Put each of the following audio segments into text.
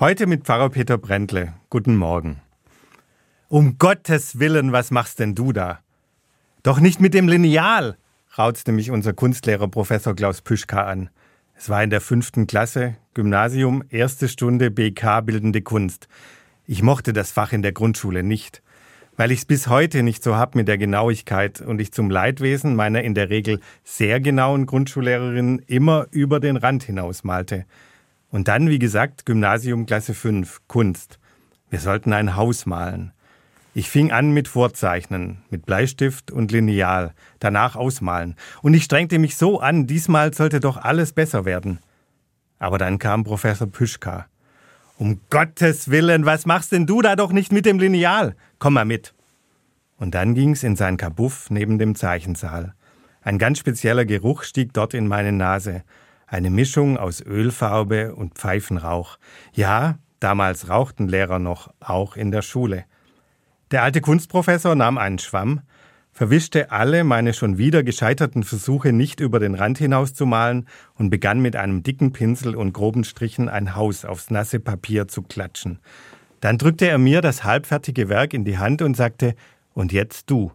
Heute mit Pfarrer Peter Brändle. Guten Morgen. Um Gottes Willen, was machst denn du da? Doch nicht mit dem Lineal, rauzte mich unser Kunstlehrer Professor Klaus Püschka an. Es war in der fünften Klasse, Gymnasium, erste Stunde BK Bildende Kunst. Ich mochte das Fach in der Grundschule nicht, weil ich es bis heute nicht so hab mit der Genauigkeit und ich zum Leidwesen meiner in der Regel sehr genauen Grundschullehrerin immer über den Rand hinaus malte. Und dann, wie gesagt, Gymnasium Klasse 5, Kunst. Wir sollten ein Haus malen. Ich fing an mit Vorzeichnen, mit Bleistift und Lineal, danach ausmalen. Und ich strengte mich so an, diesmal sollte doch alles besser werden. Aber dann kam Professor Püschka. Um Gottes Willen, was machst denn du da doch nicht mit dem Lineal? Komm mal mit. Und dann ging's in sein Kabuff neben dem Zeichensaal. Ein ganz spezieller Geruch stieg dort in meine Nase. Eine Mischung aus Ölfarbe und Pfeifenrauch. Ja, damals rauchten Lehrer noch, auch in der Schule. Der alte Kunstprofessor nahm einen Schwamm, verwischte alle meine schon wieder gescheiterten Versuche, nicht über den Rand hinaus zu malen, und begann mit einem dicken Pinsel und groben Strichen ein Haus aufs nasse Papier zu klatschen. Dann drückte er mir das halbfertige Werk in die Hand und sagte, und jetzt du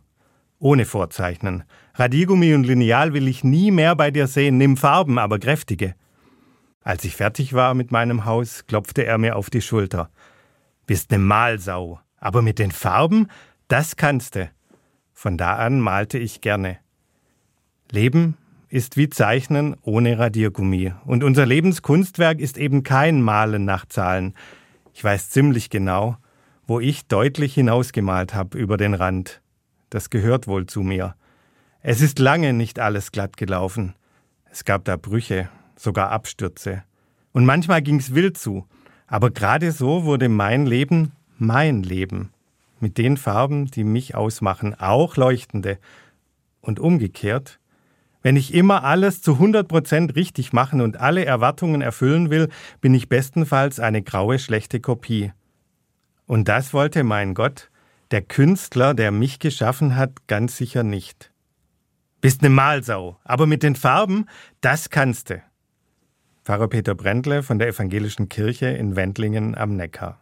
ohne Vorzeichnen. Radiergummi und Lineal will ich nie mehr bei dir sehen, nimm Farben, aber kräftige. Als ich fertig war mit meinem Haus, klopfte er mir auf die Schulter. Bist ne Malsau, aber mit den Farben, das kannste. Von da an malte ich gerne. Leben ist wie Zeichnen ohne Radiergummi. Und unser Lebenskunstwerk ist eben kein Malen nach Zahlen. Ich weiß ziemlich genau, wo ich deutlich hinausgemalt habe über den Rand das gehört wohl zu mir. Es ist lange nicht alles glatt gelaufen. Es gab da Brüche, sogar Abstürze. Und manchmal ging's wild zu. Aber gerade so wurde mein Leben mein Leben. Mit den Farben, die mich ausmachen, auch leuchtende. Und umgekehrt, wenn ich immer alles zu 100 Prozent richtig machen und alle Erwartungen erfüllen will, bin ich bestenfalls eine graue, schlechte Kopie. Und das wollte mein Gott, der Künstler, der mich geschaffen hat, ganz sicher nicht. Bist ne Malsau, aber mit den Farben, das kannste. Pfarrer Peter Brändle von der Evangelischen Kirche in Wendlingen am Neckar.